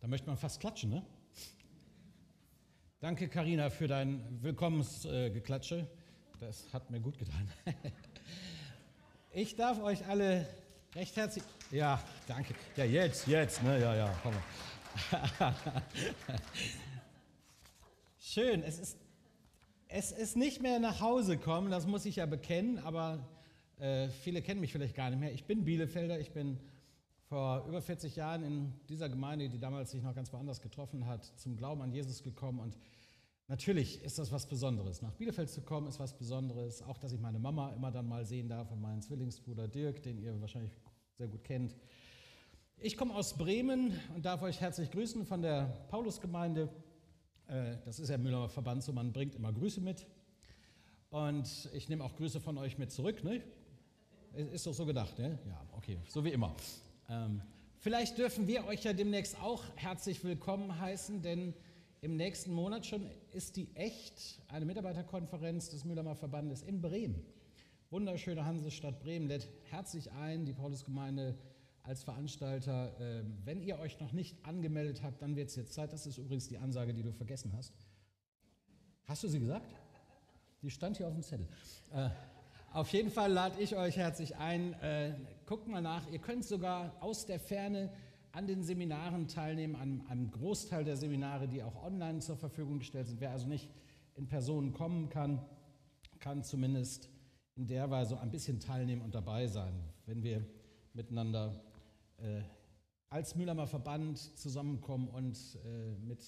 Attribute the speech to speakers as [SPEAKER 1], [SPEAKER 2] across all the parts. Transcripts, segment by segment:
[SPEAKER 1] Da möchte man fast klatschen, ne? Danke, Karina, für dein Willkommensgeklatsche. Das hat mir gut getan. Ich darf euch alle recht herzlich. Ja, danke. Ja, jetzt, jetzt, ne? Ja, ja, komm. Schön, es ist, es ist nicht mehr nach Hause kommen, das muss ich ja bekennen, aber äh, viele kennen mich vielleicht gar nicht mehr. Ich bin Bielefelder, ich bin vor über 40 Jahren in dieser Gemeinde, die damals sich noch ganz woanders getroffen hat, zum Glauben an Jesus gekommen und Natürlich ist das was Besonderes. Nach Bielefeld zu kommen ist was Besonderes. Auch, dass ich meine Mama immer dann mal sehen darf und meinen Zwillingsbruder Dirk, den ihr wahrscheinlich sehr gut kennt. Ich komme aus Bremen und darf euch herzlich grüßen von der Paulusgemeinde. Äh, Das ist ja Müller Verband, so man bringt immer Grüße mit. Und ich nehme auch Grüße von euch mit zurück. Ne? Ist doch so gedacht, ne? Ja, okay, so wie immer. Ähm, vielleicht dürfen wir euch ja demnächst auch herzlich willkommen heißen, denn im nächsten Monat schon ist die Echt, eine Mitarbeiterkonferenz des Mühlheimer Verbandes in Bremen. Wunderschöne Hansestadt Bremen lädt herzlich ein, die Paulusgemeinde als Veranstalter. Ähm, Wenn ihr euch noch nicht angemeldet habt, dann wird es jetzt Zeit. Das ist übrigens die Ansage, die du vergessen hast. Hast du sie gesagt? Die stand hier auf dem Zettel. Äh, auf jeden Fall lade ich euch herzlich ein. Äh, guckt mal nach. Ihr könnt sogar aus der Ferne an den Seminaren teilnehmen, an einem Großteil der Seminare, die auch online zur Verfügung gestellt sind. Wer also nicht in Person kommen kann, kann zumindest in der Weise ein bisschen teilnehmen und dabei sein, wenn wir miteinander äh, als Mühlheimer Verband zusammenkommen und äh, mit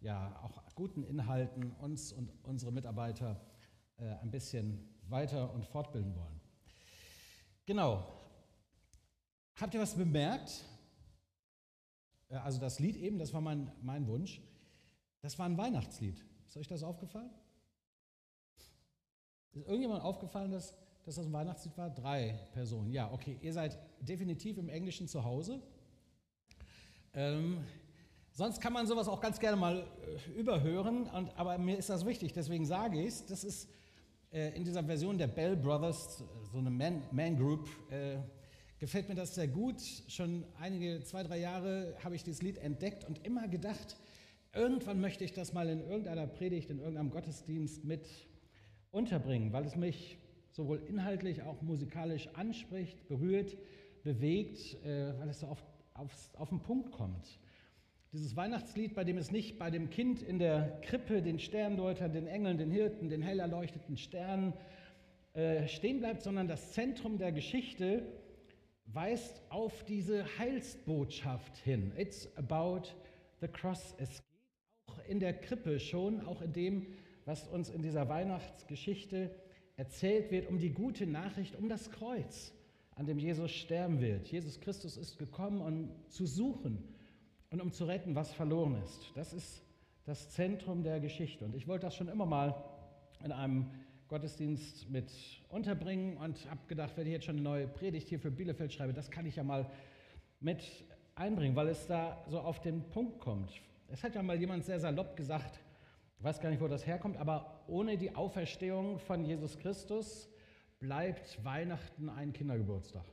[SPEAKER 1] ja, auch guten Inhalten uns und unsere Mitarbeiter äh, ein bisschen weiter und fortbilden wollen. Genau. Habt ihr was bemerkt? Äh, Also das Lied eben, das war mein, mein Wunsch, das war ein Weihnachtslied. Ist euch das aufgefallen? Ist irgendjemand aufgefallen, dass, dass das ein Weihnachtslied war? Drei Personen. Ja, okay. Ihr seid definitiv im Englischen zu Hause. Ähm, sonst kann man sowas auch ganz gerne mal äh, überhören, und, aber mir ist das wichtig, deswegen sage ich es. Das ist äh, in dieser Version der Bell Brothers, so eine Man, Man Group, äh, gefällt mir das sehr gut. Schon einige, zwei, drei Jahre habe ich dieses Lied entdeckt und immer gedacht, irgendwann möchte ich das mal in irgendeiner Predigt, in irgendeinem Gottesdienst mit unterbringen, weil es mich sowohl inhaltlich auch musikalisch anspricht, berührt, bewegt, äh, weil es so auf, aufs, auf den Punkt kommt. Dieses Weihnachtslied, bei dem es nicht bei dem Kind in der Krippe, den Sterndeutern, den Engeln, den Hirten, den hell erleuchteten Sternen äh, stehen bleibt, sondern das Zentrum der Geschichte weist auf diese Heilsbotschaft hin. It's about the cross. Es geht auch in der Krippe schon, auch in dem, was uns in dieser Weihnachtsgeschichte erzählt wird, um die gute Nachricht, um das Kreuz, an dem Jesus sterben wird. Jesus Christus ist gekommen, um zu suchen und um zu retten, was verloren ist. Das ist das Zentrum der Geschichte. Und ich wollte das schon immer mal in einem Gottesdienst mit unterbringen und habe gedacht, wenn ich jetzt schon eine neue Predigt hier für Bielefeld schreibe, das kann ich ja mal mit einbringen, weil es da so auf den Punkt kommt. Es hat ja mal jemand sehr salopp gesagt, ich weiß gar nicht, wo das herkommt, aber ohne die Auferstehung von Jesus Christus bleibt Weihnachten ein Kindergeburtstag.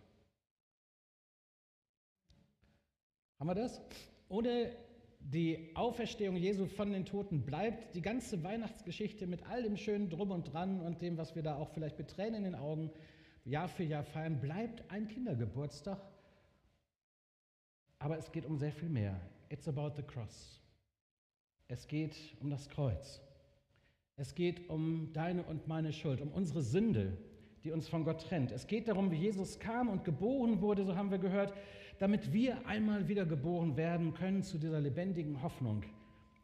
[SPEAKER 1] Haben wir das? Ohne die Auferstehung Jesu von den Toten bleibt die ganze Weihnachtsgeschichte mit all dem schönen Drum und Dran und dem, was wir da auch vielleicht mit Tränen in den Augen Jahr für Jahr feiern, bleibt ein Kindergeburtstag. Aber es geht um sehr viel mehr. It's about the cross. Es geht um das Kreuz. Es geht um deine und meine Schuld, um unsere Sünde, die uns von Gott trennt. Es geht darum, wie Jesus kam und geboren wurde, so haben wir gehört, damit wir einmal wieder geboren werden können zu dieser lebendigen Hoffnung.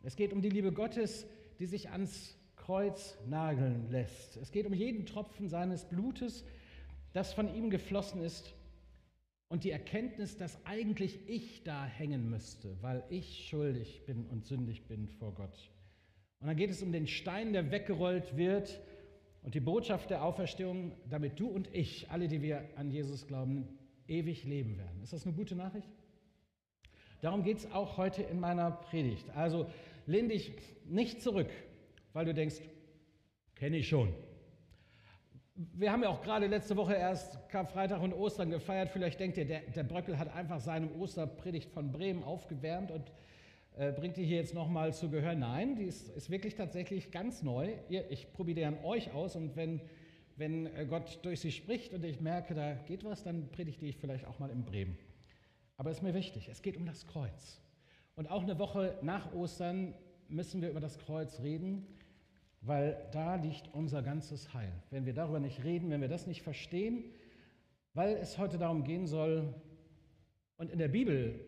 [SPEAKER 1] Es geht um die Liebe Gottes, die sich ans Kreuz nageln lässt. Es geht um jeden Tropfen seines Blutes, das von ihm geflossen ist und die Erkenntnis, dass eigentlich ich da hängen müsste, weil ich schuldig bin und sündig bin vor Gott. Und dann geht es um den Stein, der weggerollt wird und die Botschaft der Auferstehung, damit du und ich, alle, die wir an Jesus glauben, ewig leben werden. Ist das eine gute Nachricht? Darum geht es auch heute in meiner Predigt. Also lehn dich nicht zurück, weil du denkst, kenne ich schon. Wir haben ja auch gerade letzte Woche erst Karfreitag und Ostern gefeiert. Vielleicht denkt ihr, der, der Bröckel hat einfach seine Osterpredigt von Bremen aufgewärmt und äh, bringt die hier jetzt nochmal zu Gehör. Nein, die ist, ist wirklich tatsächlich ganz neu. Ihr, ich probiere an euch aus und wenn, wenn äh, Gott durch sie spricht und ich merke, da geht was, dann predige ich vielleicht auch mal in Bremen. Aber es ist mir wichtig, es geht um das Kreuz. Und auch eine Woche nach Ostern müssen wir über das Kreuz reden weil da liegt unser ganzes Heil. Wenn wir darüber nicht reden, wenn wir das nicht verstehen, weil es heute darum gehen soll und in der Bibel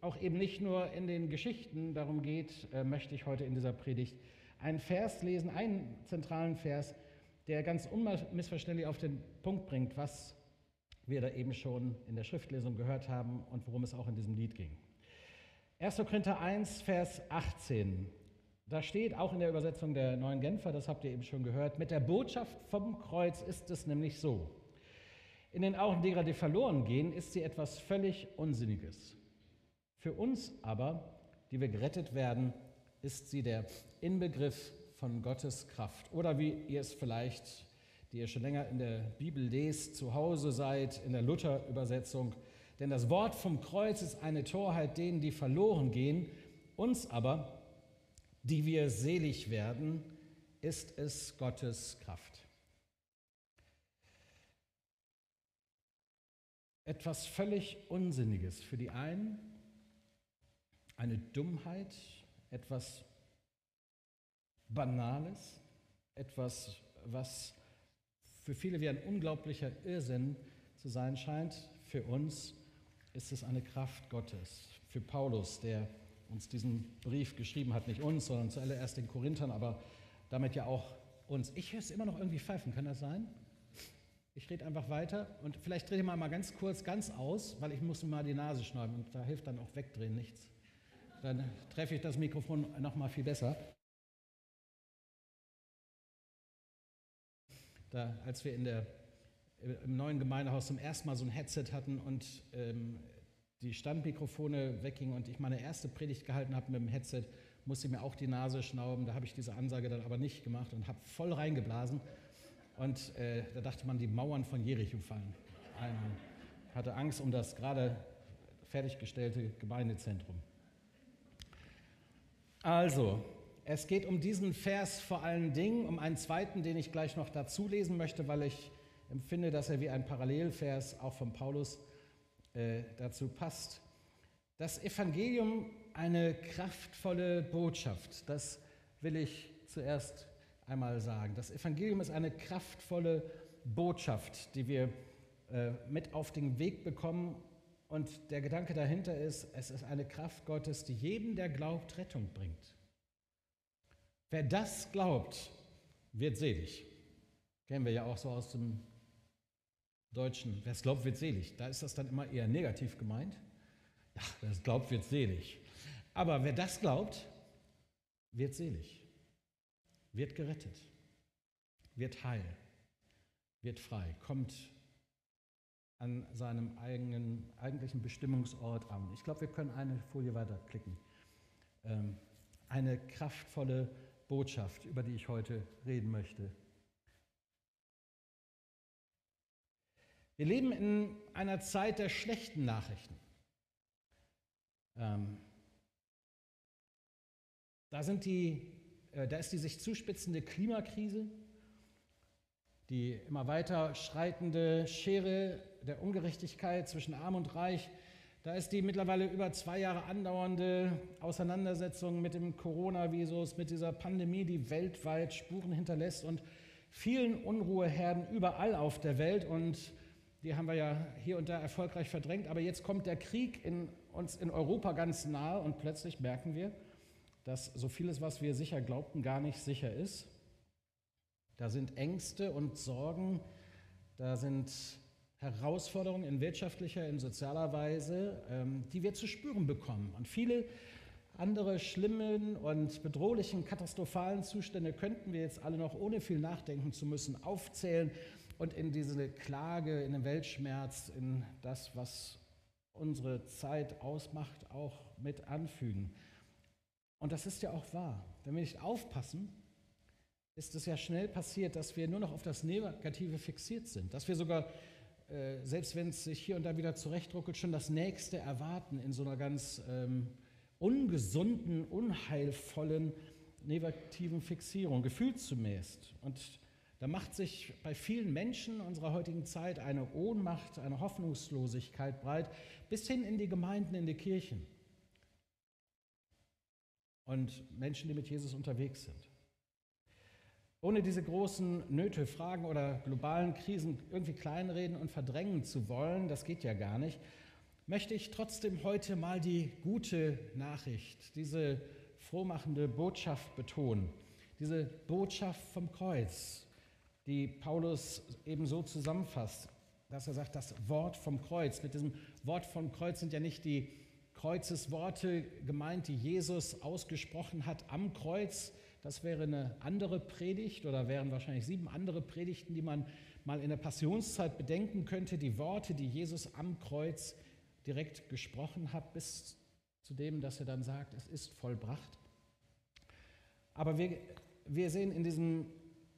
[SPEAKER 1] auch eben nicht nur in den Geschichten darum geht, äh, möchte ich heute in dieser Predigt einen Vers lesen, einen zentralen Vers, der ganz unmissverständlich auf den Punkt bringt, was wir da eben schon in der Schriftlesung gehört haben und worum es auch in diesem Lied ging. 1. Korinther 1, Vers 18. Da steht auch in der Übersetzung der neuen Genfer, das habt ihr eben schon gehört, mit der Botschaft vom Kreuz ist es nämlich so. In den Augen derer, die verloren gehen, ist sie etwas völlig Unsinniges. Für uns aber, die wir gerettet werden, ist sie der Inbegriff von Gottes Kraft. Oder wie ihr es vielleicht, die ihr schon länger in der Bibel lest, zu Hause seid, in der Luther-Übersetzung. Denn das Wort vom Kreuz ist eine Torheit denen, die verloren gehen. Uns aber, die wir selig werden, ist es Gottes Kraft. Etwas völlig Unsinniges für die einen, eine Dummheit, etwas Banales, etwas, was für viele wie ein unglaublicher Irrsinn zu sein scheint. Für uns ist es eine Kraft Gottes. Für Paulus, der uns diesen Brief geschrieben hat, nicht uns, sondern zuallererst den Korinthern, aber damit ja auch uns. Ich höre es immer noch irgendwie pfeifen, kann das sein? Ich rede einfach weiter und vielleicht drehe ich mal, mal ganz kurz ganz aus, weil ich muss mal die Nase schneiden und da hilft dann auch wegdrehen nichts. Dann treffe ich das Mikrofon noch mal viel besser. Da, als wir in der, im neuen Gemeindehaus zum ersten Mal so ein Headset hatten und ähm, die Standmikrofone weggingen und ich meine erste Predigt gehalten habe mit dem Headset, musste ich mir auch die Nase schnauben. Da habe ich diese Ansage dann aber nicht gemacht und habe voll reingeblasen. Und äh, da dachte man, die Mauern von Jericho fallen. Einmal. Hatte Angst um das gerade fertiggestellte Gemeindezentrum. Also, es geht um diesen Vers vor allen Dingen, um einen zweiten, den ich gleich noch dazu lesen möchte, weil ich empfinde, dass er wie ein Parallelvers auch von Paulus äh, dazu passt. Das Evangelium eine kraftvolle Botschaft, das will ich zuerst einmal sagen. Das Evangelium ist eine kraftvolle Botschaft, die wir äh, mit auf den Weg bekommen. Und der Gedanke dahinter ist, es ist eine Kraft Gottes, die jedem, der glaubt, Rettung bringt. Wer das glaubt, wird selig. Kennen wir ja auch so aus dem Deutschen, wer es glaubt, wird selig. Da ist das dann immer eher negativ gemeint. Ja, wer es glaubt, wird selig. Aber wer das glaubt, wird selig, wird gerettet, wird heil, wird frei, kommt an seinem eigenen, eigentlichen Bestimmungsort an. Ich glaube, wir können eine Folie weiterklicken. Ähm, eine kraftvolle Botschaft, über die ich heute reden möchte. Wir leben in einer Zeit der schlechten Nachrichten. Ähm, da, sind die, äh, da ist die sich zuspitzende Klimakrise, die immer weiter schreitende Schere der Ungerechtigkeit zwischen Arm und Reich. Da ist die mittlerweile über zwei Jahre andauernde Auseinandersetzung mit dem Coronavirus, mit dieser Pandemie, die weltweit Spuren hinterlässt und vielen Unruheherden überall auf der Welt. Und die haben wir ja hier und da erfolgreich verdrängt, aber jetzt kommt der Krieg in, uns in Europa ganz nahe und plötzlich merken wir, dass so vieles, was wir sicher glaubten, gar nicht sicher ist. Da sind Ängste und Sorgen, da sind Herausforderungen in wirtschaftlicher, in sozialer Weise, ähm, die wir zu spüren bekommen. Und viele andere schlimmen und bedrohlichen, katastrophalen Zustände könnten wir jetzt alle noch, ohne viel nachdenken zu müssen, aufzählen und in diese Klage, in den Weltschmerz, in das, was unsere Zeit ausmacht, auch mit anfügen. Und das ist ja auch wahr. Wenn wir nicht aufpassen, ist es ja schnell passiert, dass wir nur noch auf das Negative fixiert sind, dass wir sogar, äh, selbst wenn es sich hier und da wieder zurechtruckelt, schon das Nächste erwarten in so einer ganz ähm, ungesunden, unheilvollen, negativen Fixierung, gefühlszumäß. Und da macht sich bei vielen Menschen unserer heutigen Zeit eine Ohnmacht, eine Hoffnungslosigkeit breit, bis hin in die Gemeinden, in die Kirchen. Und Menschen, die mit Jesus unterwegs sind. Ohne diese großen Nöte, Fragen oder globalen Krisen irgendwie kleinreden und verdrängen zu wollen, das geht ja gar nicht, möchte ich trotzdem heute mal die gute Nachricht, diese frohmachende Botschaft betonen. Diese Botschaft vom Kreuz, die Paulus eben so zusammenfasst, dass er sagt, das Wort vom Kreuz. Mit diesem Wort vom Kreuz sind ja nicht die Kreuzesworte gemeint, die Jesus ausgesprochen hat am Kreuz, das wäre eine andere Predigt oder wären wahrscheinlich sieben andere Predigten, die man mal in der Passionszeit bedenken könnte. Die Worte, die Jesus am Kreuz direkt gesprochen hat, bis zu dem, dass er dann sagt, es ist vollbracht. Aber wir, wir sehen in diesem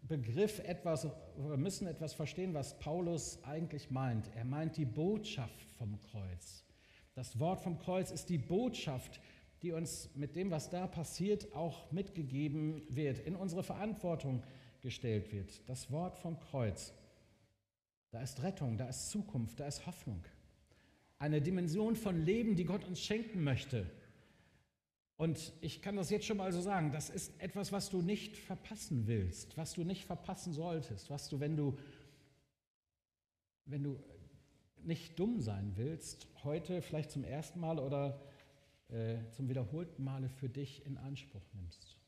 [SPEAKER 1] Begriff etwas, wir müssen etwas verstehen, was Paulus eigentlich meint. Er meint die Botschaft vom Kreuz. Das Wort vom Kreuz ist die Botschaft, die uns mit dem, was da passiert, auch mitgegeben wird, in unsere Verantwortung gestellt wird. Das Wort vom Kreuz. Da ist Rettung, da ist Zukunft, da ist Hoffnung. Eine Dimension von Leben, die Gott uns schenken möchte. Und ich kann das jetzt schon mal so sagen, das ist etwas, was du nicht verpassen willst, was du nicht verpassen solltest, was du, wenn du, wenn du nicht dumm sein willst, heute vielleicht zum ersten Mal oder äh, zum wiederholten Male für dich in Anspruch nimmst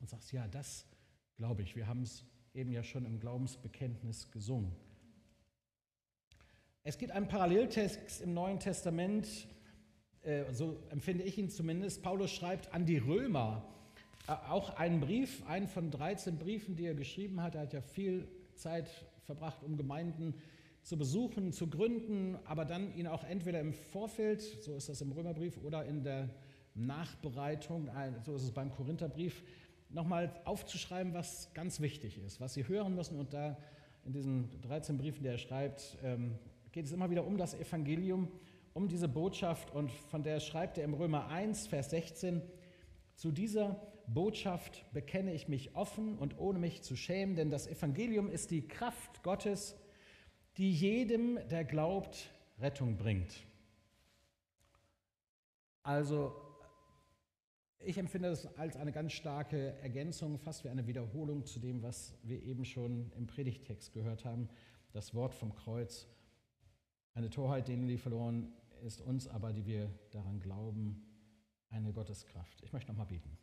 [SPEAKER 1] und sagst, ja, das glaube ich, wir haben es eben ja schon im Glaubensbekenntnis gesungen. Es gibt einen Paralleltext im Neuen Testament, äh, so empfinde ich ihn zumindest. Paulus schreibt an die Römer äh, auch einen Brief, einen von 13 Briefen, die er geschrieben hat. Er hat ja viel Zeit verbracht, um Gemeinden zu besuchen, zu gründen, aber dann ihn auch entweder im Vorfeld, so ist das im Römerbrief, oder in der Nachbereitung, so ist es beim Korintherbrief, nochmal aufzuschreiben, was ganz wichtig ist, was sie hören müssen. Und da in diesen 13 Briefen, die er schreibt, ähm, geht es immer wieder um das Evangelium, um diese Botschaft. Und von der schreibt er im Römer 1, Vers 16, zu dieser Botschaft bekenne ich mich offen und ohne mich zu schämen, denn das Evangelium ist die Kraft Gottes die jedem, der glaubt, Rettung bringt. Also ich empfinde das als eine ganz starke Ergänzung, fast wie eine Wiederholung zu dem, was wir eben schon im Predigtext gehört haben. Das Wort vom Kreuz. Eine Torheit, denen die verloren ist, uns aber, die wir daran glauben, eine Gotteskraft. Ich möchte nochmal beten.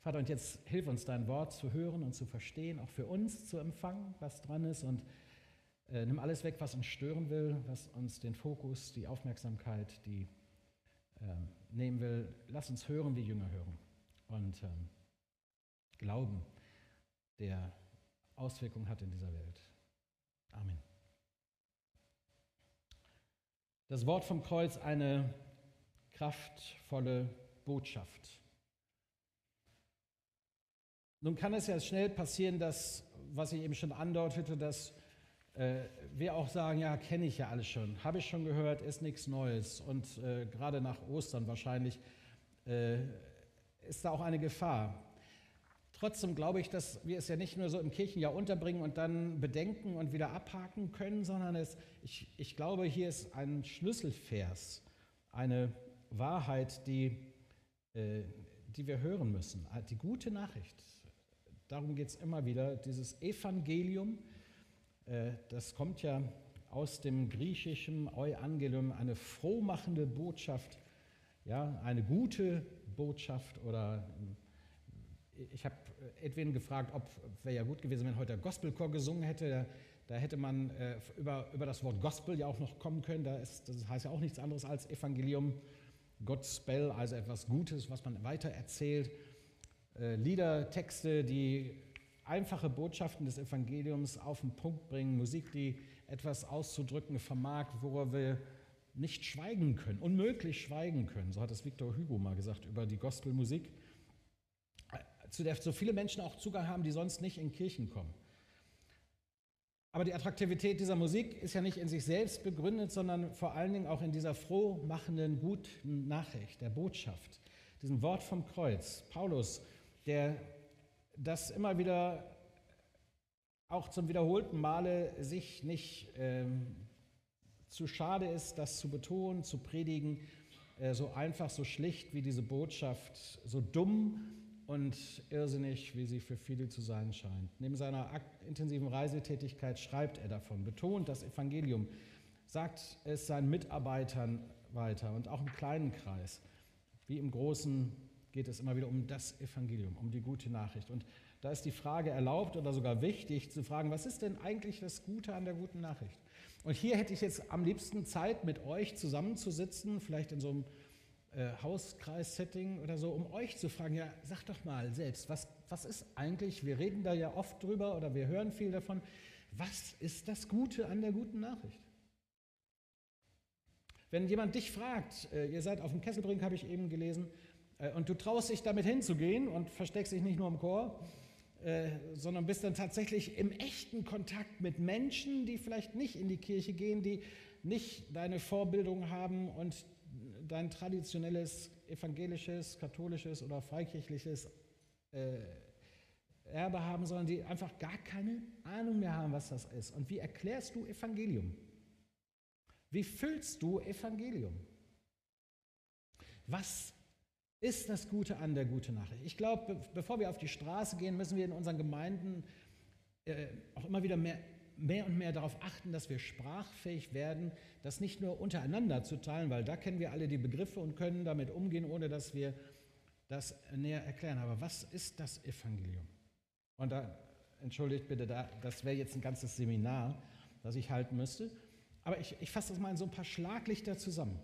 [SPEAKER 1] Vater, und jetzt hilf uns, dein Wort zu hören und zu verstehen, auch für uns zu empfangen, was dran ist und äh, nimm alles weg, was uns stören will, was uns den Fokus, die Aufmerksamkeit, die äh, nehmen will. Lass uns hören, wie Jünger hören. Und ähm, glauben, der Auswirkungen hat in dieser Welt. Amen. Das Wort vom Kreuz eine kraftvolle Botschaft. Nun kann es ja schnell passieren, dass, was ich eben schon andeutete, dass äh, wir auch sagen, ja, kenne ich ja alles schon, habe ich schon gehört, ist nichts Neues. Und äh, gerade nach Ostern wahrscheinlich äh, ist da auch eine Gefahr. Trotzdem glaube ich, dass wir es ja nicht nur so im Kirchenjahr unterbringen und dann bedenken und wieder abhaken können, sondern es, ich, ich glaube, hier ist ein Schlüsselvers, eine Wahrheit, die, äh, die wir hören müssen. Die gute Nachricht. Darum geht es immer wieder, dieses Evangelium, äh, das kommt ja aus dem griechischen Euangelium, eine frohmachende Botschaft, ja, eine gute Botschaft oder äh, ich habe Edwin gefragt, ob wäre ja gut gewesen, wenn heute der Gospelchor gesungen hätte. Da, hätte man äh, über, über das Wort Gospel ja auch noch kommen können. Da ist, das heißt ja auch nichts anderes als Evangelium, Gospel, also etwas Gutes, was man weiter erzählt. Äh, Lieder, Texte, die einfache Botschaften des Evangeliums auf den Punkt bringen, Musik, die etwas auszudrücken vermag, worüber wir, nicht schweigen können, unmöglich schweigen können. So hat es Victor Hugo mal gesagt über die Gospelmusik, zu der so viele Menschen auch Zugang haben, die sonst nicht in Kirchen kommen. Aber die Attraktivität dieser Musik ist ja nicht in sich selbst begründet, sondern vor allen Dingen auch in dieser frohmachenden, guten Nachricht, der Botschaft, diesem Wort vom Kreuz. Paulus, der das immer wieder auch zum wiederholten Male sich nicht ähm, zu schade ist, das zu betonen, zu predigen, äh, so einfach, so schlicht wie diese Botschaft, so dumm und irrsinnig, wie sie für viele zu sein scheint. Neben seiner intensiven Reisetätigkeit schreibt er davon, betont das Evangelium, sagt es seinen Mitarbeitern weiter und auch im kleinen Kreis. Wie im Großen geht es immer wieder um das Evangelium, um die gute Nachricht. Und da ist die Frage erlaubt oder sogar wichtig zu fragen, was ist denn eigentlich das Gute an der guten Nachricht? Und hier hätte ich jetzt am liebsten Zeit, mit euch zusammenzusitzen, vielleicht in so einem äh, Hauskreis-Setting oder so, um euch zu fragen, ja, sag doch mal selbst, was, was ist eigentlich, wir reden da ja oft drüber oder wir hören viel davon, was ist das Gute an der guten Nachricht? Wenn jemand dich fragt, äh, ihr seid auf dem Kesselbrink, habe ich eben gelesen, äh, und du traust dich damit hinzugehen und versteckst dich nicht nur im Chor, äh, sondern bist dann tatsächlich im echten Kontakt mit Menschen, die vielleicht nicht in die Kirche gehen, die nicht deine Vorbildung haben und dein traditionelles evangelisches, katholisches oder freikirchliches äh, Erbe haben, sondern die einfach gar keine Ahnung mehr haben, was das ist. Und wie erklärst du Evangelium? Wie füllst du Evangelium? Was ist das Gute an der guten Nachricht. Ich glaube, bevor wir auf die Straße gehen, müssen wir in unseren Gemeinden äh, auch immer wieder mehr, mehr und mehr darauf achten, dass wir sprachfähig werden, das nicht nur untereinander zu teilen, weil da kennen wir alle die Begriffe und können damit umgehen, ohne dass wir das näher erklären. Aber was ist das Evangelium? Und da, entschuldigt bitte, da, das wäre jetzt ein ganzes Seminar, das ich halten müsste. Aber ich, ich fasse das mal in so ein paar Schlaglichter zusammen.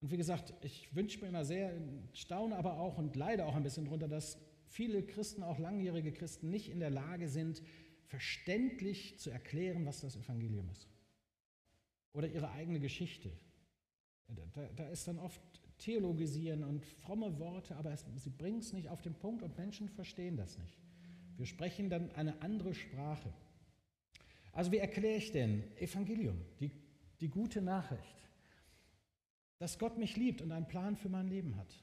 [SPEAKER 1] Und wie gesagt, ich wünsche mir immer sehr, staune aber auch und leide auch ein bisschen darunter, dass viele Christen, auch langjährige Christen, nicht in der Lage sind, verständlich zu erklären, was das Evangelium ist. Oder ihre eigene Geschichte. Da, da ist dann oft Theologisieren und fromme Worte, aber es, sie bringen es nicht auf den Punkt und Menschen verstehen das nicht. Wir sprechen dann eine andere Sprache. Also wie erkläre ich denn Evangelium, die, die gute Nachricht? dass Gott mich liebt und einen Plan für mein Leben hat.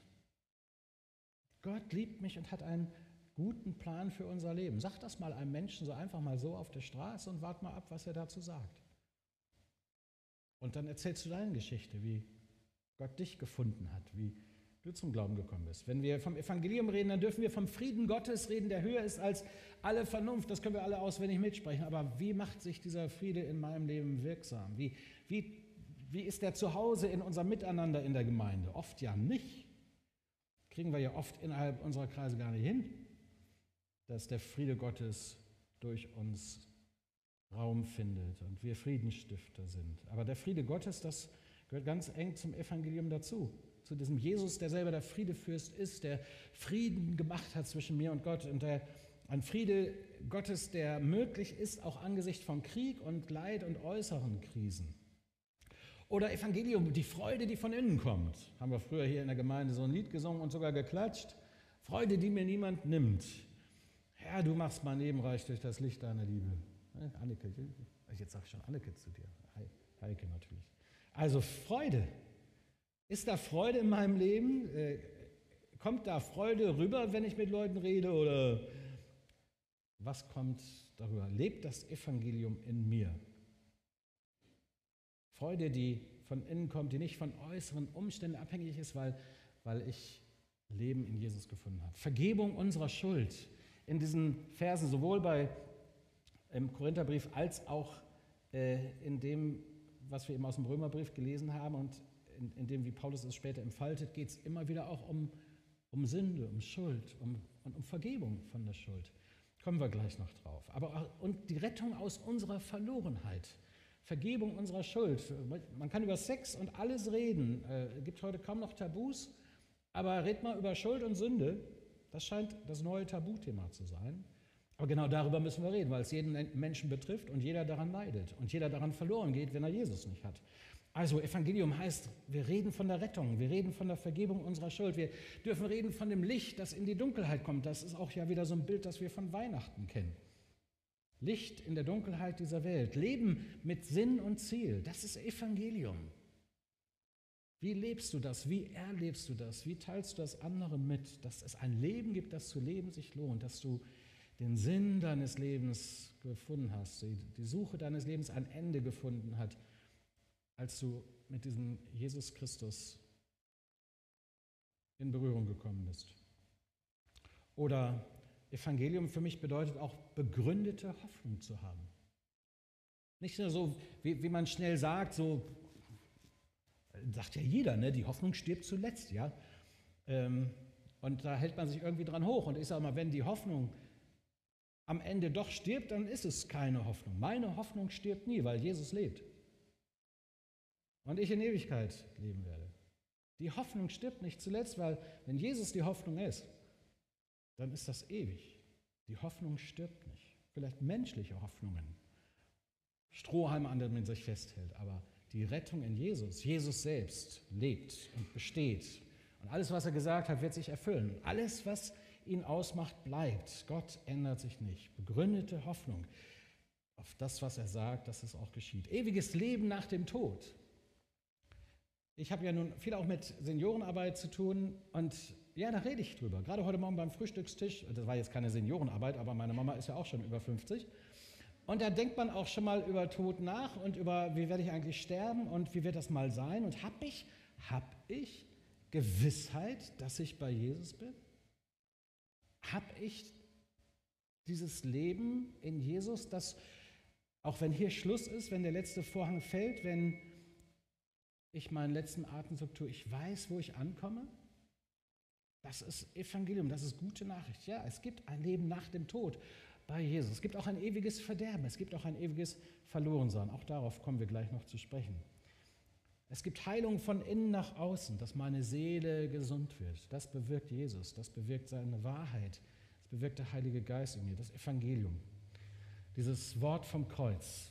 [SPEAKER 1] Gott liebt mich und hat einen guten Plan für unser Leben. Sag das mal einem Menschen so einfach mal so auf der Straße und wart mal ab, was er dazu sagt. Und dann erzählst du deine Geschichte, wie Gott dich gefunden hat, wie du zum Glauben gekommen bist. Wenn wir vom Evangelium reden, dann dürfen wir vom Frieden Gottes reden, der höher ist als alle Vernunft. Das können wir alle auswendig mitsprechen. Aber wie macht sich dieser Friede in meinem Leben wirksam? Wie, wie wie ist der zu Hause in unserem Miteinander in der Gemeinde? Oft ja nicht. Kriegen wir ja oft innerhalb unserer Kreise gar nicht hin, dass der Friede Gottes durch uns Raum findet und wir Friedensstifter sind. Aber der Friede Gottes, das gehört ganz eng zum Evangelium dazu. Zu diesem Jesus, der selber der Friedefürst ist, der Frieden gemacht hat zwischen mir und Gott und der ein Friede Gottes, der möglich ist, auch angesichts von Krieg und Leid und äußeren Krisen. Oder Evangelium, die Freude, die von innen kommt. Haben wir früher hier in der Gemeinde so ein Lied gesungen und sogar geklatscht. Freude, die mir niemand nimmt. Herr, du machst mein Leben reich durch das Licht deiner Liebe. Anneke, jetzt sage ich schon Anneke zu dir. Heike natürlich. Also Freude. Ist da Freude in meinem Leben? Äh, kommt da Freude rüber, wenn ich mit Leuten rede? Oder was kommt darüber? Lebt das Evangelium in mir? Freude, die von innen kommt, die nicht von äußeren Umständen abhängig ist, weil, weil ich Leben in Jesus gefunden habe. Vergebung unserer Schuld. In diesen Versen, sowohl bei im Korintherbrief als auch äh, in dem, was wir eben aus dem Römerbrief gelesen haben und in, in dem, wie Paulus es später entfaltet, geht es immer wieder auch um, um Sünde, um Schuld um, und um Vergebung von der Schuld. Kommen wir gleich noch drauf. Aber auch, und die Rettung aus unserer Verlorenheit. Vergebung unserer Schuld. Man kann über Sex und alles reden. Es äh, gibt heute kaum noch Tabus, aber red mal über Schuld und Sünde. Das scheint das neue Tabuthema zu sein. Aber genau darüber müssen wir reden, weil es jeden Menschen betrifft und jeder daran leidet und jeder daran verloren geht, wenn er Jesus nicht hat. Also Evangelium heißt, wir reden von der Rettung, wir reden von der Vergebung unserer Schuld, wir dürfen reden von dem Licht, das in die Dunkelheit kommt. Das ist auch ja wieder so ein Bild, das wir von Weihnachten kennen. Licht in der Dunkelheit dieser Welt, Leben mit Sinn und Ziel, das ist Evangelium. Wie lebst du das? Wie erlebst du das? Wie teilst du das anderen mit, dass es ein Leben gibt, das zu leben sich lohnt, dass du den Sinn deines Lebens gefunden hast, die Suche deines Lebens ein Ende gefunden hat, als du mit diesem Jesus Christus in Berührung gekommen bist. Oder Evangelium für mich bedeutet auch begründete Hoffnung zu haben. Nicht nur so, wie, wie man schnell sagt, so sagt ja jeder, ne? die Hoffnung stirbt zuletzt, ja. Ähm, und da hält man sich irgendwie dran hoch. Und ich sage mal, wenn die Hoffnung am Ende doch stirbt, dann ist es keine Hoffnung. Meine Hoffnung stirbt nie, weil Jesus lebt. Und ich in Ewigkeit leben werde. Die Hoffnung stirbt nicht zuletzt, weil wenn Jesus die Hoffnung ist, dann ist das ewig. Die Hoffnung stirbt nicht. Vielleicht menschliche Hoffnungen. Strohhalme, an denen man sich festhält. Aber die Rettung in Jesus, Jesus selbst, lebt und besteht. Und alles, was er gesagt hat, wird sich erfüllen. Alles, was ihn ausmacht, bleibt. Gott ändert sich nicht. Begründete Hoffnung auf das, was er sagt, dass es auch geschieht. Ewiges Leben nach dem Tod. Ich habe ja nun viel auch mit Seniorenarbeit zu tun und ja, da rede ich drüber. Gerade heute Morgen beim Frühstückstisch, das war jetzt keine Seniorenarbeit, aber meine Mama ist ja auch schon über 50. Und da denkt man auch schon mal über Tod nach und über, wie werde ich eigentlich sterben und wie wird das mal sein. Und habe ich, habe ich Gewissheit, dass ich bei Jesus bin? Habe ich dieses Leben in Jesus, das, auch wenn hier Schluss ist, wenn der letzte Vorhang fällt, wenn ich meinen letzten Atemzug tue, ich weiß, wo ich ankomme? Das ist Evangelium, das ist gute Nachricht. Ja, es gibt ein Leben nach dem Tod bei Jesus. Es gibt auch ein ewiges Verderben, es gibt auch ein ewiges Verlorensein. Auch darauf kommen wir gleich noch zu sprechen. Es gibt Heilung von innen nach außen, dass meine Seele gesund wird. Das bewirkt Jesus, das bewirkt seine Wahrheit, das bewirkt der Heilige Geist in mir, das Evangelium. Dieses Wort vom Kreuz,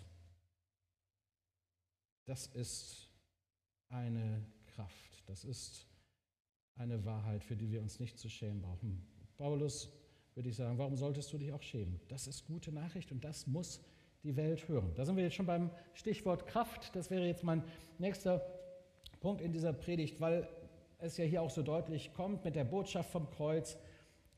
[SPEAKER 1] das ist eine Kraft, das ist eine Wahrheit, für die wir uns nicht zu schämen brauchen. Paulus würde ich sagen, warum solltest du dich auch schämen? Das ist gute Nachricht und das muss die Welt hören. Da sind wir jetzt schon beim Stichwort Kraft. Das wäre jetzt mein nächster Punkt in dieser Predigt, weil es ja hier auch so deutlich kommt mit der Botschaft vom Kreuz.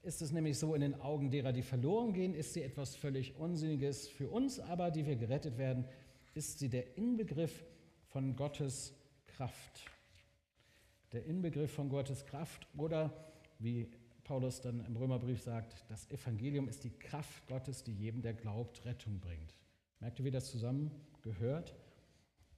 [SPEAKER 1] Ist es nämlich so, in den Augen derer, die verloren gehen, ist sie etwas völlig Unsinniges. Für uns aber, die wir gerettet werden, ist sie der Inbegriff von Gottes Kraft. Der Inbegriff von Gottes Kraft oder wie Paulus dann im Römerbrief sagt, das Evangelium ist die Kraft Gottes, die jedem, der glaubt, Rettung bringt. Merkt ihr, wie das zusammengehört?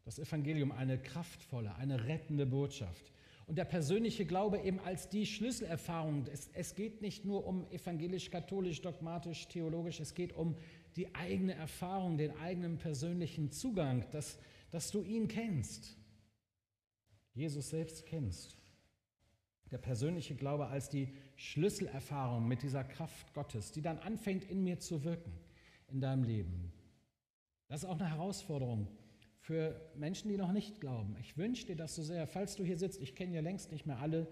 [SPEAKER 1] Das Evangelium, eine kraftvolle, eine rettende Botschaft. Und der persönliche Glaube eben als die Schlüsselerfahrung. Es, es geht nicht nur um evangelisch, katholisch, dogmatisch, theologisch, es geht um die eigene Erfahrung, den eigenen persönlichen Zugang, dass, dass du ihn kennst. Jesus selbst kennst. Der persönliche Glaube als die Schlüsselerfahrung mit dieser Kraft Gottes, die dann anfängt in mir zu wirken, in deinem Leben. Das ist auch eine Herausforderung für Menschen, die noch nicht glauben. Ich wünsche dir das so sehr, falls du hier sitzt, ich kenne ja längst nicht mehr alle,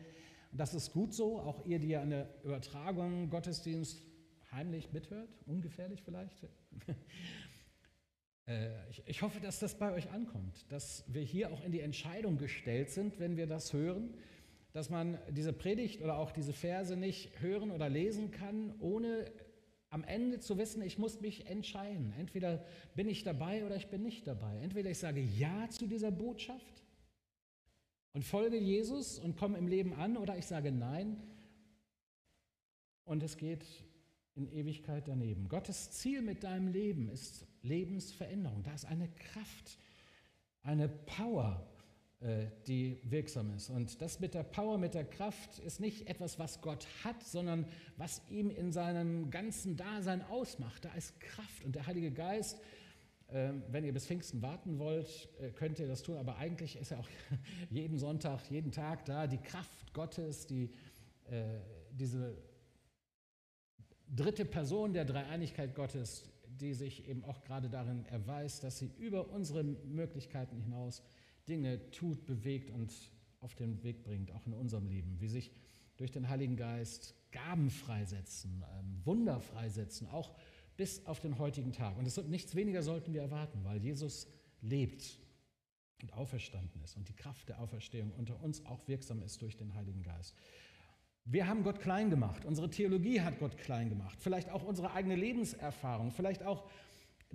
[SPEAKER 1] das ist gut so, auch ihr, die ja an der Übertragung Gottesdienst heimlich mithört, ungefährlich vielleicht. Äh, ich, ich hoffe, dass das bei euch ankommt, dass wir hier auch in die Entscheidung gestellt sind, wenn wir das hören, dass man diese Predigt oder auch diese Verse nicht hören oder lesen kann, ohne am Ende zu wissen, ich muss mich entscheiden. Entweder bin ich dabei oder ich bin nicht dabei. Entweder ich sage Ja zu dieser Botschaft und folge Jesus und komme im Leben an, oder ich sage Nein und es geht in Ewigkeit daneben. Gottes Ziel mit deinem Leben ist Lebensveränderung. Da ist eine Kraft, eine Power die wirksam ist. Und das mit der Power, mit der Kraft ist nicht etwas, was Gott hat, sondern was ihm in seinem ganzen Dasein ausmacht. Da ist Kraft und der Heilige Geist, ähm, wenn ihr bis Pfingsten warten wollt, äh, könnt ihr das tun, aber eigentlich ist er auch jeden Sonntag, jeden Tag da, die Kraft Gottes, die, äh, diese dritte Person der Dreieinigkeit Gottes, die sich eben auch gerade darin erweist, dass sie über unsere Möglichkeiten hinaus Dinge tut, bewegt und auf den Weg bringt, auch in unserem Leben, wie sich durch den Heiligen Geist Gaben freisetzen, ähm, Wunder freisetzen, auch bis auf den heutigen Tag. Und es, nichts weniger sollten wir erwarten, weil Jesus lebt und auferstanden ist und die Kraft der Auferstehung unter uns auch wirksam ist durch den Heiligen Geist. Wir haben Gott klein gemacht, unsere Theologie hat Gott klein gemacht, vielleicht auch unsere eigene Lebenserfahrung, vielleicht auch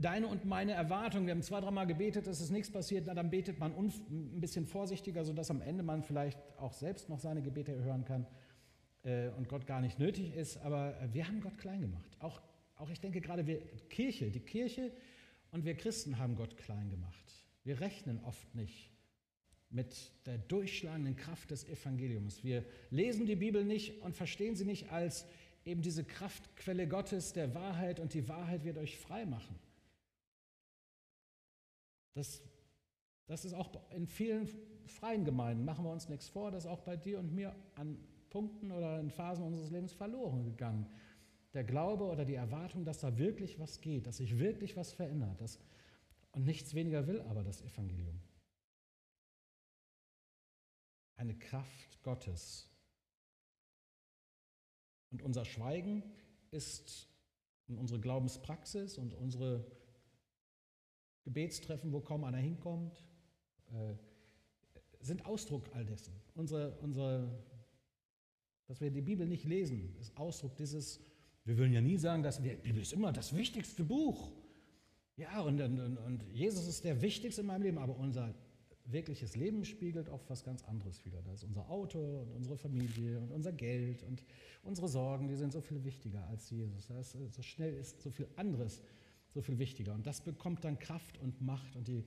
[SPEAKER 1] deine und meine Erwartung. Wir haben zwei, dreimal gebetet, es ist nichts passiert, na, dann betet man ein bisschen vorsichtiger, sodass am Ende man vielleicht auch selbst noch seine Gebete hören kann äh, und Gott gar nicht nötig ist. Aber wir haben Gott klein gemacht. Auch, auch ich denke gerade wir Kirche, die Kirche und wir Christen haben Gott klein gemacht. Wir rechnen oft nicht mit der durchschlagenden Kraft des Evangeliums. Wir lesen die Bibel nicht und verstehen sie nicht als eben diese Kraftquelle Gottes der Wahrheit und die Wahrheit wird euch frei machen. Das, das ist auch in vielen freien Gemeinden, machen wir uns nichts vor, das ist auch bei dir und mir an Punkten oder in Phasen unseres Lebens verloren gegangen. Der Glaube oder die Erwartung, dass da wirklich was geht, dass sich wirklich was verändert. Dass, und nichts weniger will aber das Evangelium. Eine Kraft Gottes. Und unser Schweigen ist unsere Glaubenspraxis und unsere Gebetstreffen, wo kaum einer hinkommt, äh, sind Ausdruck all dessen. Unsere, unsere, dass wir die Bibel nicht lesen, ist Ausdruck dieses, wir wollen ja nie sagen, dass die Bibel ist immer das wichtigste Buch. Ja, und, und, und Jesus ist der Wichtigste in meinem Leben, aber unser wirkliches Leben spiegelt oft was ganz anderes wieder. Da ist unser Auto und unsere Familie und unser Geld und unsere Sorgen, die sind so viel wichtiger als Jesus. Da ist, so schnell ist so viel anderes so viel wichtiger. Und das bekommt dann Kraft und Macht und die,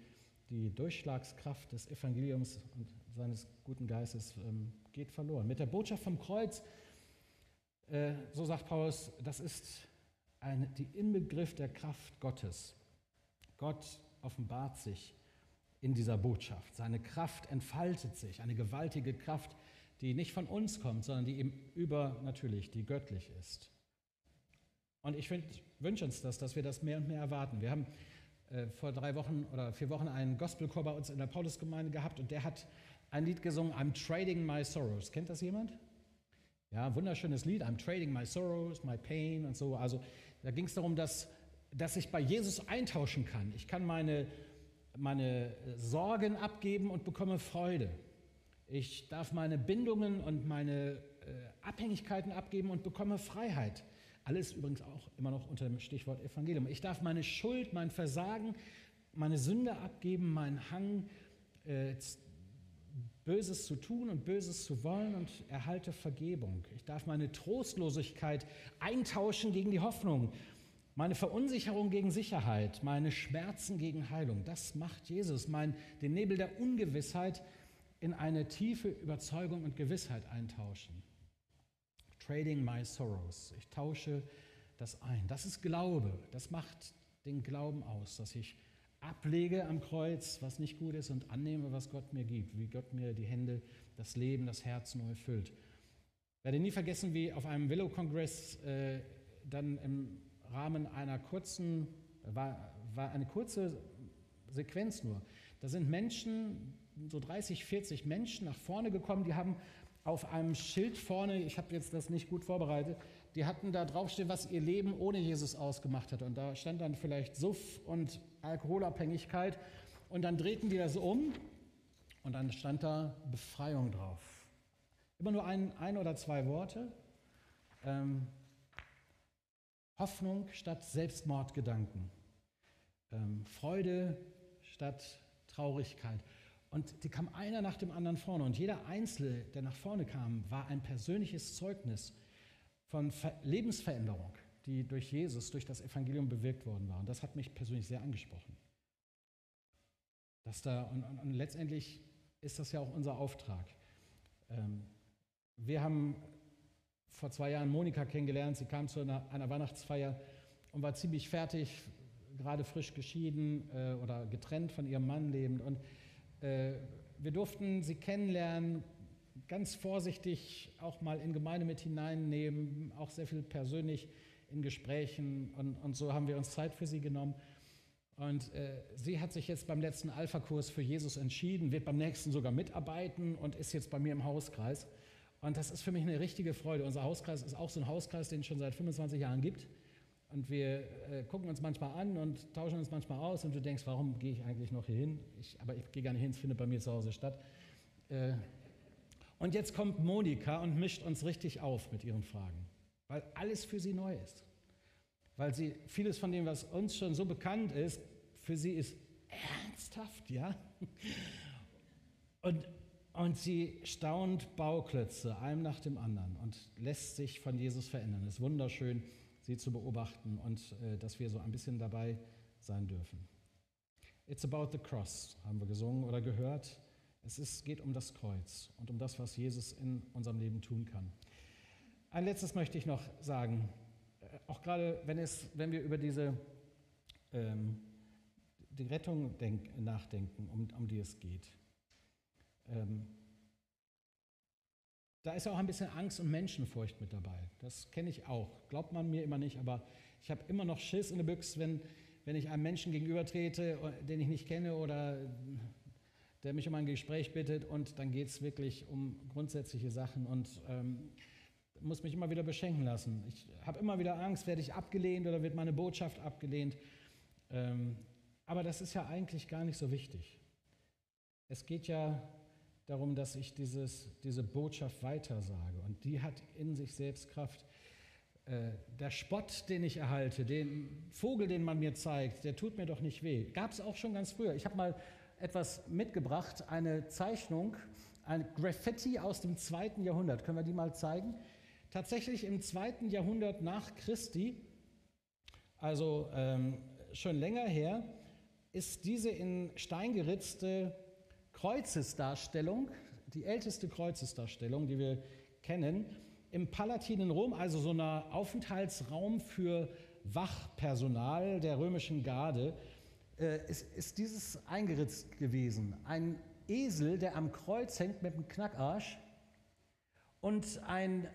[SPEAKER 1] die Durchschlagskraft des Evangeliums und seines guten Geistes ähm, geht verloren. Mit der Botschaft vom Kreuz, äh, so sagt Paulus, das ist ein, die Inbegriff der Kraft Gottes. Gott offenbart sich in dieser Botschaft. Seine Kraft entfaltet sich, eine gewaltige Kraft, die nicht von uns kommt, sondern die eben übernatürlich, die göttlich ist. Und ich wünsche uns das, dass wir das mehr und mehr erwarten. Wir haben äh, vor drei Wochen oder vier Wochen einen Gospelchor bei uns in der Paulusgemeinde gehabt und der hat ein Lied gesungen, I'm Trading My Sorrows. Kennt das jemand? Ja, wunderschönes Lied, I'm Trading My Sorrows, My Pain und so. Also da ging es darum, dass, dass ich bei Jesus eintauschen kann. Ich kann meine, meine Sorgen abgeben und bekomme Freude. Ich darf meine Bindungen und meine äh, Abhängigkeiten abgeben und bekomme Freiheit. Alles übrigens auch immer noch unter dem Stichwort Evangelium. Ich darf meine Schuld, mein Versagen, meine Sünde abgeben, meinen Hang, äh, Böses zu tun und Böses zu wollen und erhalte Vergebung. Ich darf meine Trostlosigkeit eintauschen gegen die Hoffnung, meine Verunsicherung gegen Sicherheit, meine Schmerzen gegen Heilung. Das macht Jesus, mein, den Nebel der Ungewissheit in eine tiefe Überzeugung und Gewissheit eintauschen. Trading my sorrows. Ich tausche das ein. Das ist Glaube. Das macht den Glauben aus, dass ich ablege am Kreuz, was nicht gut ist und annehme, was Gott mir gibt, wie Gott mir die Hände, das Leben, das Herz neu füllt. Ich werde nie vergessen, wie auf einem Willow-Kongress äh, dann im Rahmen einer kurzen, war, war eine kurze Sequenz nur. Da sind Menschen, so 30, 40 Menschen nach vorne gekommen, die haben auf einem Schild vorne, ich habe jetzt das nicht gut vorbereitet, die hatten da draufstehen, was ihr Leben ohne Jesus ausgemacht hat. Und da stand dann vielleicht Suff und Alkoholabhängigkeit. Und dann drehten die das um und dann stand da Befreiung drauf. Immer nur ein, ein oder zwei Worte. Ähm, Hoffnung statt Selbstmordgedanken. Ähm, Freude statt Traurigkeit. Und die kam einer nach dem anderen vorne. Und jeder Einzelne, der nach vorne kam, war ein persönliches Zeugnis von Ver Lebensveränderung, die durch Jesus, durch das Evangelium bewirkt worden war. Und das hat mich persönlich sehr angesprochen. Dass da, und, und, und letztendlich ist das ja auch unser Auftrag. Ähm, wir haben vor zwei Jahren Monika kennengelernt. Sie kam zu einer, einer Weihnachtsfeier und war ziemlich fertig, gerade frisch geschieden äh, oder getrennt von ihrem Mann lebend. Und wir durften sie kennenlernen, ganz vorsichtig auch mal in Gemeinde mit hineinnehmen, auch sehr viel persönlich in Gesprächen und, und so haben wir uns Zeit für sie genommen. Und äh, sie hat sich jetzt beim letzten Alpha-Kurs für Jesus entschieden, wird beim nächsten sogar mitarbeiten und ist jetzt bei mir im Hauskreis. Und das ist für mich eine richtige Freude. Unser Hauskreis ist auch so ein Hauskreis, den es schon seit 25 Jahren gibt. Und wir äh, gucken uns manchmal an und tauschen uns manchmal aus. Und du denkst, warum gehe ich eigentlich noch hier hin? Aber ich gehe gar nicht hin, es findet bei mir zu Hause statt. Äh, und jetzt kommt Monika und mischt uns richtig auf mit ihren Fragen, weil alles für sie neu ist. Weil sie vieles von dem, was uns schon so bekannt ist, für sie ist ernsthaft, ja? Und, und sie staunt Bauklötze, einem nach dem anderen, und lässt sich von Jesus verändern. Es ist wunderschön, sie zu beobachten und äh, dass wir so ein bisschen dabei sein dürfen. It's about the cross, haben wir gesungen oder gehört. Es ist, geht um das Kreuz und um das, was Jesus in unserem Leben tun kann. Ein letztes möchte ich noch sagen, äh, auch gerade wenn, es, wenn wir über diese ähm, die Rettung denk, nachdenken, um, um die es geht. Ähm, da ist auch ein bisschen Angst und Menschenfurcht mit dabei. Das kenne ich auch. Glaubt man mir immer nicht, aber ich habe immer noch Schiss in der Büchse, wenn, wenn ich einem Menschen gegenübertrete, den ich nicht kenne oder der mich um ein Gespräch bittet und dann geht es wirklich um grundsätzliche Sachen und ähm, muss mich immer wieder beschenken lassen. Ich habe immer wieder Angst, werde ich abgelehnt oder wird meine Botschaft abgelehnt. Ähm, aber das ist ja eigentlich gar nicht so wichtig. Es geht ja darum, dass ich dieses, diese Botschaft weitersage und die hat in sich selbst Kraft. Äh, der Spott, den ich erhalte, den Vogel, den man mir zeigt, der tut mir doch nicht weh. Gab es auch schon ganz früher. Ich habe mal etwas mitgebracht, eine Zeichnung, ein Graffiti aus dem zweiten Jahrhundert. Können wir die mal zeigen? Tatsächlich im zweiten Jahrhundert nach Christi, also ähm, schon länger her, ist diese in Stein geritzte Kreuzesdarstellung, die älteste Kreuzesdarstellung, die wir kennen, im Palatin in Rom, also so ein Aufenthaltsraum für Wachpersonal der römischen Garde, äh, ist, ist dieses eingeritzt gewesen. Ein Esel, der am Kreuz hängt mit einem Knackarsch und ein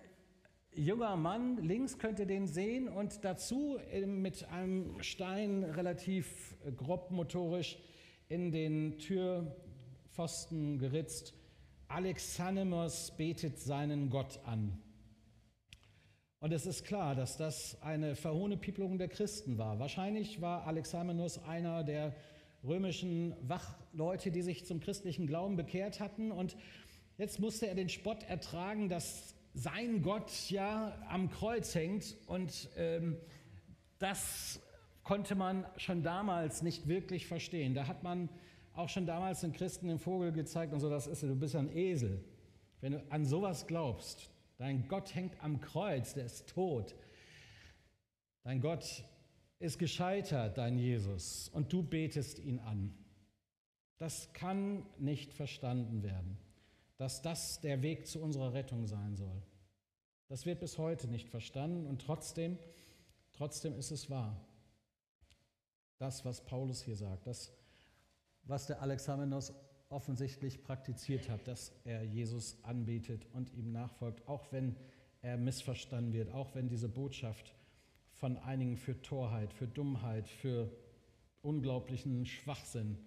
[SPEAKER 1] junger Mann, links könnt ihr den sehen und dazu mit einem Stein relativ grob motorisch in den Türpfosten geritzt. Alexanemos betet seinen Gott an. Und es ist klar, dass das eine Verhohnepiepelung der Christen war. Wahrscheinlich war Alexamenus einer der römischen Wachleute, die sich zum christlichen Glauben bekehrt hatten. Und jetzt musste er den Spott ertragen, dass sein Gott ja am Kreuz hängt. Und ähm, das konnte man schon damals nicht wirklich verstehen. Da hat man auch schon damals den Christen den Vogel gezeigt und so, das ist, du bist ein Esel. Wenn du an sowas glaubst, Dein Gott hängt am Kreuz, der ist tot. Dein Gott ist gescheitert, dein Jesus, und du betest ihn an. Das kann nicht verstanden werden, dass das der Weg zu unserer Rettung sein soll. Das wird bis heute nicht verstanden und trotzdem, trotzdem ist es wahr. Das, was Paulus hier sagt, das, was der Alexamenos offensichtlich praktiziert hat, dass er Jesus anbetet und ihm nachfolgt, auch wenn er missverstanden wird, auch wenn diese Botschaft von einigen für Torheit, für Dummheit, für unglaublichen Schwachsinn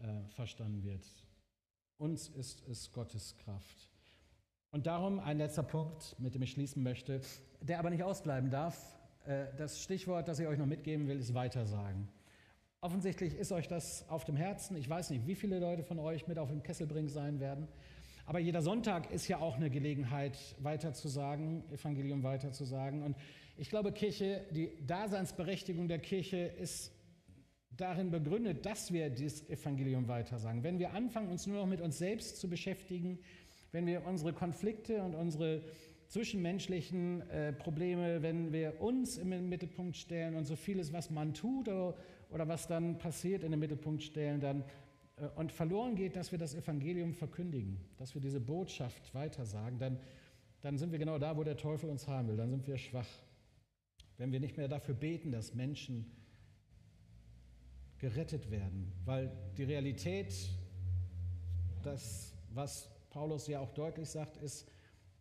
[SPEAKER 1] äh, verstanden wird. Uns ist es Gottes Kraft. Und darum ein letzter Punkt, mit dem ich schließen möchte, der aber nicht ausbleiben darf. Äh, das Stichwort, das ich euch noch mitgeben will, ist Weitersagen. Offensichtlich ist euch das auf dem Herzen. Ich weiß nicht, wie viele Leute von euch mit auf dem Kesselbrink sein werden. Aber jeder Sonntag ist ja auch eine Gelegenheit, weiterzusagen, Evangelium weiterzusagen. Und ich glaube, Kirche, die Daseinsberechtigung der Kirche ist darin begründet, dass wir das Evangelium weitersagen. Wenn wir anfangen, uns nur noch mit uns selbst zu beschäftigen, wenn wir unsere Konflikte und unsere zwischenmenschlichen äh, Probleme, wenn wir uns im Mittelpunkt stellen und so vieles, was man tut oder oder was dann passiert, in den Mittelpunkt stellen dann äh, und verloren geht, dass wir das Evangelium verkündigen, dass wir diese Botschaft weitersagen, dann, dann sind wir genau da, wo der Teufel uns haben will, dann sind wir schwach. Wenn wir nicht mehr dafür beten, dass Menschen gerettet werden, weil die Realität, das, was Paulus ja auch deutlich sagt, ist,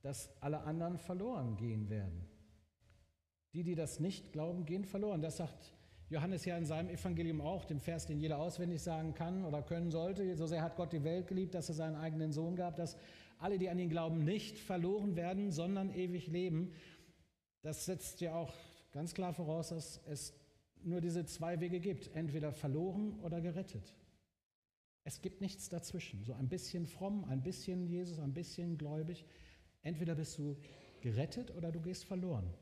[SPEAKER 1] dass alle anderen verloren gehen werden. Die, die das nicht glauben, gehen verloren. Das sagt Johannes ja in seinem Evangelium auch, dem Vers, den jeder auswendig sagen kann oder können sollte. So sehr hat Gott die Welt geliebt, dass er seinen eigenen Sohn gab, dass alle, die an ihn glauben, nicht verloren werden, sondern ewig leben. Das setzt ja auch ganz klar voraus, dass es nur diese zwei Wege gibt, entweder verloren oder gerettet. Es gibt nichts dazwischen. So ein bisschen fromm, ein bisschen Jesus, ein bisschen gläubig. Entweder bist du gerettet oder du gehst verloren.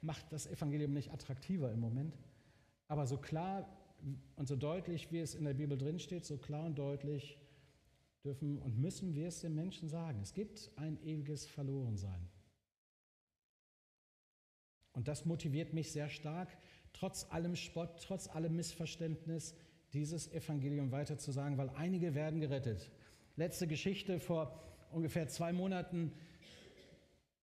[SPEAKER 1] Macht das Evangelium nicht attraktiver im Moment, aber so klar und so deutlich, wie es in der Bibel drinsteht, so klar und deutlich dürfen und müssen wir es den Menschen sagen. Es gibt ein ewiges Verlorensein. Und das motiviert mich sehr stark, trotz allem Spott, trotz allem Missverständnis, dieses Evangelium weiter zu sagen, weil einige werden gerettet. Letzte Geschichte vor ungefähr zwei Monaten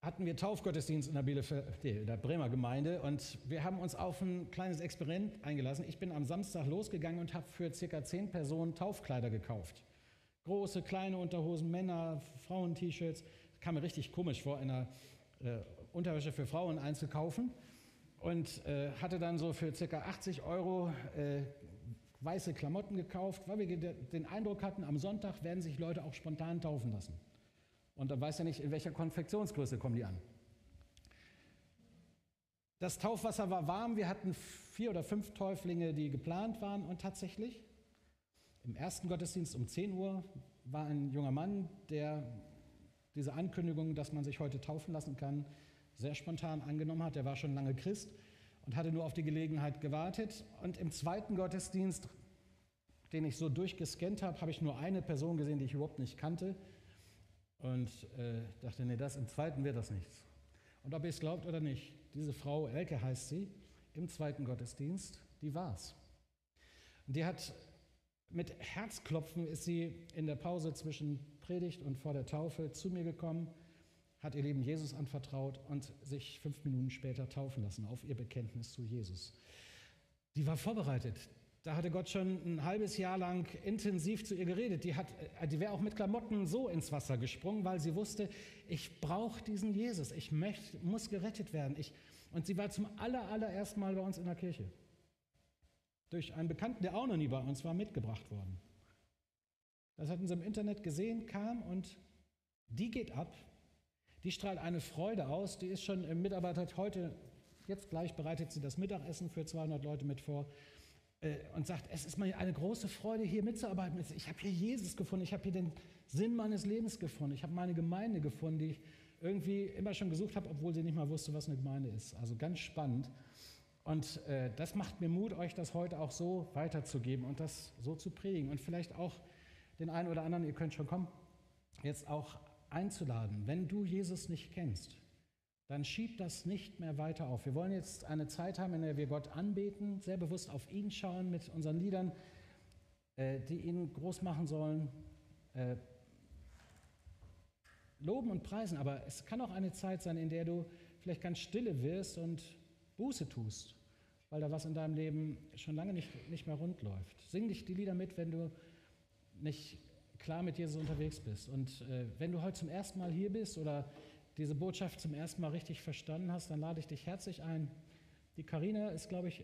[SPEAKER 1] hatten wir Taufgottesdienst in der, Bielefeld, der Bremer Gemeinde und wir haben uns auf ein kleines Experiment eingelassen. Ich bin am Samstag losgegangen und habe für circa zehn Personen Taufkleider gekauft. Große, kleine Unterhosen, Männer, Frauen-T-Shirts. Kam mir richtig komisch vor, in einer äh, Unterwäsche für Frauen einzukaufen und äh, hatte dann so für circa 80 Euro äh, weiße Klamotten gekauft, weil wir den Eindruck hatten, am Sonntag werden sich Leute auch spontan taufen lassen. Und dann weiß ja nicht, in welcher Konfektionsgröße kommen die an. Das Taufwasser war warm, wir hatten vier oder fünf Täuflinge, die geplant waren und tatsächlich im ersten Gottesdienst um 10 Uhr war ein junger Mann, der diese Ankündigung, dass man sich heute taufen lassen kann, sehr spontan angenommen hat. Er war schon lange Christ und hatte nur auf die Gelegenheit gewartet. Und im zweiten Gottesdienst, den ich so durchgescannt habe, habe ich nur eine Person gesehen, die ich überhaupt nicht kannte. Und äh, dachte, nee, das im zweiten wird das nichts. Und ob ihr es glaubt oder nicht, diese Frau, Elke heißt sie, im zweiten Gottesdienst, die war's. Und die hat mit Herzklopfen ist sie in der Pause zwischen Predigt und vor der Taufe zu mir gekommen hat ihr Leben Jesus anvertraut und sich fünf Minuten später taufen lassen auf ihr Bekenntnis zu Jesus. Die war vorbereitet. Da hatte Gott schon ein halbes Jahr lang intensiv zu ihr geredet. Die, äh, die wäre auch mit Klamotten so ins Wasser gesprungen, weil sie wusste, ich brauche diesen Jesus. Ich möcht, muss gerettet werden. Ich, und sie war zum aller, allerersten Mal bei uns in der Kirche. Durch einen Bekannten, der auch noch nie bei uns war, mitgebracht worden. Das hatten sie im Internet gesehen, kam und die geht ab die strahlt eine Freude aus. Die ist schon im Mitarbeiter heute, jetzt gleich bereitet sie das Mittagessen für 200 Leute mit vor äh, und sagt, es ist mir eine große Freude, hier mitzuarbeiten. Ich habe hier Jesus gefunden, ich habe hier den Sinn meines Lebens gefunden, ich habe meine Gemeinde gefunden, die ich irgendwie immer schon gesucht habe, obwohl sie nicht mal wusste, was eine Gemeinde ist. Also ganz spannend. Und äh, das macht mir Mut, euch das heute auch so weiterzugeben und das so zu predigen. Und vielleicht auch den einen oder anderen, ihr könnt schon kommen, jetzt auch einzuladen. Wenn du Jesus nicht kennst, dann schieb das nicht mehr weiter auf. Wir wollen jetzt eine Zeit haben, in der wir Gott anbeten, sehr bewusst auf ihn schauen mit unseren Liedern, äh, die ihn groß machen sollen, äh, loben und preisen. Aber es kann auch eine Zeit sein, in der du vielleicht ganz stille wirst und Buße tust, weil da was in deinem Leben schon lange nicht, nicht mehr rund läuft. Sing dich die Lieder mit, wenn du nicht klar mit Jesus unterwegs bist. Und äh, wenn du heute zum ersten Mal hier bist oder diese Botschaft zum ersten Mal richtig verstanden hast, dann lade ich dich herzlich ein. Die Karina ist, glaube ich,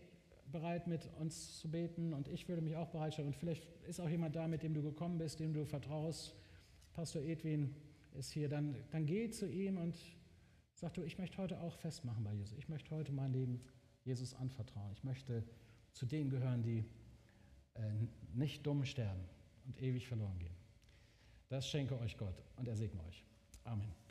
[SPEAKER 1] bereit, mit uns zu beten und ich würde mich auch bereitstellen. Und vielleicht ist auch jemand da, mit dem du gekommen bist, dem du vertraust. Pastor Edwin ist hier. Dann, dann geh zu ihm und sag du, ich möchte heute auch festmachen bei Jesus. Ich möchte heute mein Leben Jesus anvertrauen. Ich möchte zu denen gehören, die äh, nicht dumm sterben und ewig verloren gehen. Das schenke euch Gott und er segne euch. Amen.